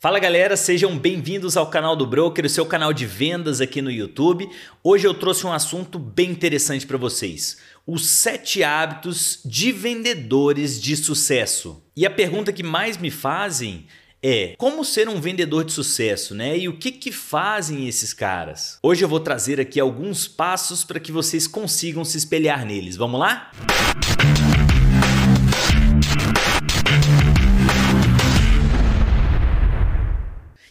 Fala galera, sejam bem-vindos ao canal do Broker, o seu canal de vendas aqui no YouTube. Hoje eu trouxe um assunto bem interessante para vocês: os sete hábitos de vendedores de sucesso. E a pergunta que mais me fazem é como ser um vendedor de sucesso, né? E o que que fazem esses caras? Hoje eu vou trazer aqui alguns passos para que vocês consigam se espelhar neles. Vamos lá? Música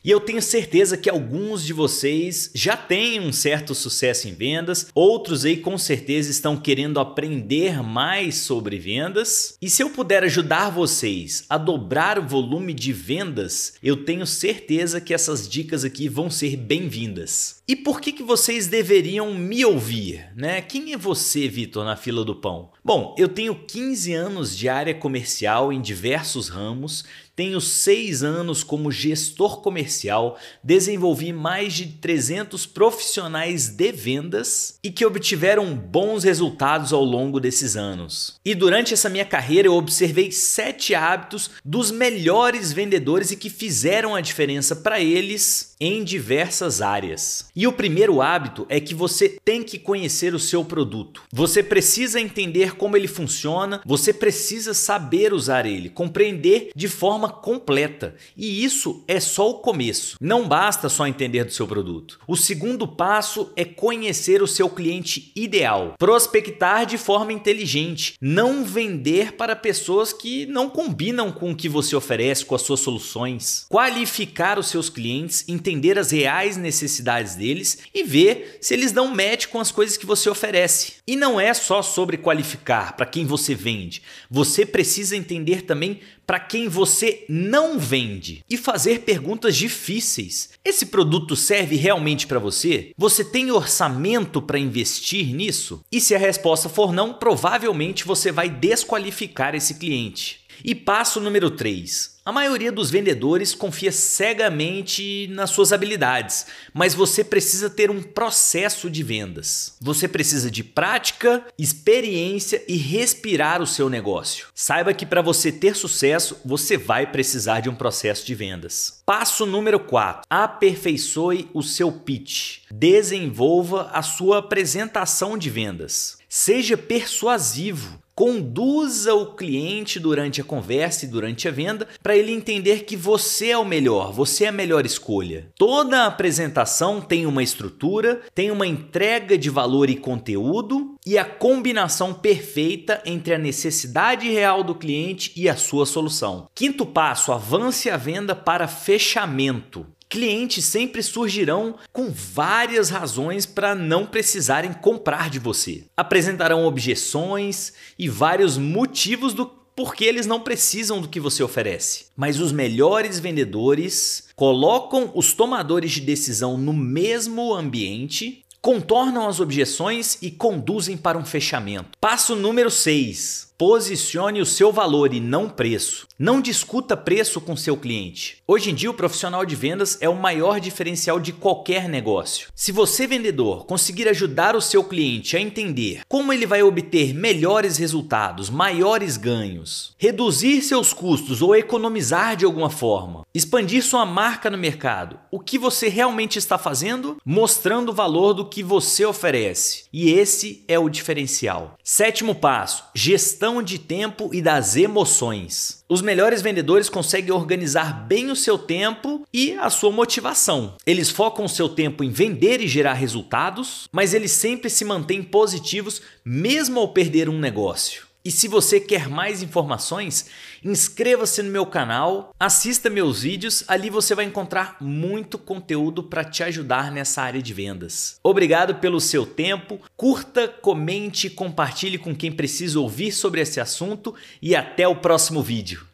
E eu tenho certeza que alguns de vocês já têm um certo sucesso em vendas, outros aí com certeza estão querendo aprender mais sobre vendas. E se eu puder ajudar vocês a dobrar o volume de vendas, eu tenho certeza que essas dicas aqui vão ser bem-vindas. E por que, que vocês deveriam me ouvir? Né? Quem é você, Vitor, na fila do pão? Bom, eu tenho 15 anos de área comercial em diversos ramos, tenho seis anos como gestor comercial, desenvolvi mais de 300 profissionais de vendas e que obtiveram bons resultados ao longo desses anos. E durante essa minha carreira eu observei sete hábitos dos melhores vendedores e que fizeram a diferença para eles em diversas áreas. E o primeiro hábito é que você tem que conhecer o seu produto. Você precisa entender como ele funciona, você precisa saber usar ele, compreender de forma forma completa. E isso é só o começo. Não basta só entender do seu produto. O segundo passo é conhecer o seu cliente ideal, prospectar de forma inteligente, não vender para pessoas que não combinam com o que você oferece, com as suas soluções, qualificar os seus clientes, entender as reais necessidades deles e ver se eles dão match com as coisas que você oferece. E não é só sobre qualificar para quem você vende. Você precisa entender também para quem você não vende e fazer perguntas difíceis. Esse produto serve realmente para você? Você tem orçamento para investir nisso? E se a resposta for não, provavelmente você vai desqualificar esse cliente. E passo número 3 a maioria dos vendedores confia cegamente nas suas habilidades, mas você precisa ter um processo de vendas. Você precisa de prática, experiência e respirar o seu negócio. Saiba que para você ter sucesso, você vai precisar de um processo de vendas. Passo número 4: aperfeiçoe o seu pitch. Desenvolva a sua apresentação de vendas. Seja persuasivo. Conduza o cliente durante a conversa e durante a venda para ele entender que você é o melhor, você é a melhor escolha. Toda a apresentação tem uma estrutura, tem uma entrega de valor e conteúdo e a combinação perfeita entre a necessidade real do cliente e a sua solução. Quinto passo: avance a venda para fechamento. Clientes sempre surgirão com várias razões para não precisarem comprar de você. Apresentarão objeções e vários motivos do porquê eles não precisam do que você oferece. Mas os melhores vendedores colocam os tomadores de decisão no mesmo ambiente, contornam as objeções e conduzem para um fechamento. Passo número 6 Posicione o seu valor e não preço. Não discuta preço com seu cliente. Hoje em dia, o profissional de vendas é o maior diferencial de qualquer negócio. Se você, vendedor, conseguir ajudar o seu cliente a entender como ele vai obter melhores resultados, maiores ganhos, reduzir seus custos ou economizar de alguma forma, expandir sua marca no mercado, o que você realmente está fazendo? Mostrando o valor do que você oferece. E esse é o diferencial. Sétimo passo: gestão gestão de tempo e das emoções. Os melhores vendedores conseguem organizar bem o seu tempo e a sua motivação. Eles focam o seu tempo em vender e gerar resultados, mas eles sempre se mantêm positivos mesmo ao perder um negócio. E se você quer mais informações, inscreva-se no meu canal, assista meus vídeos, ali você vai encontrar muito conteúdo para te ajudar nessa área de vendas. Obrigado pelo seu tempo, curta, comente, compartilhe com quem precisa ouvir sobre esse assunto e até o próximo vídeo.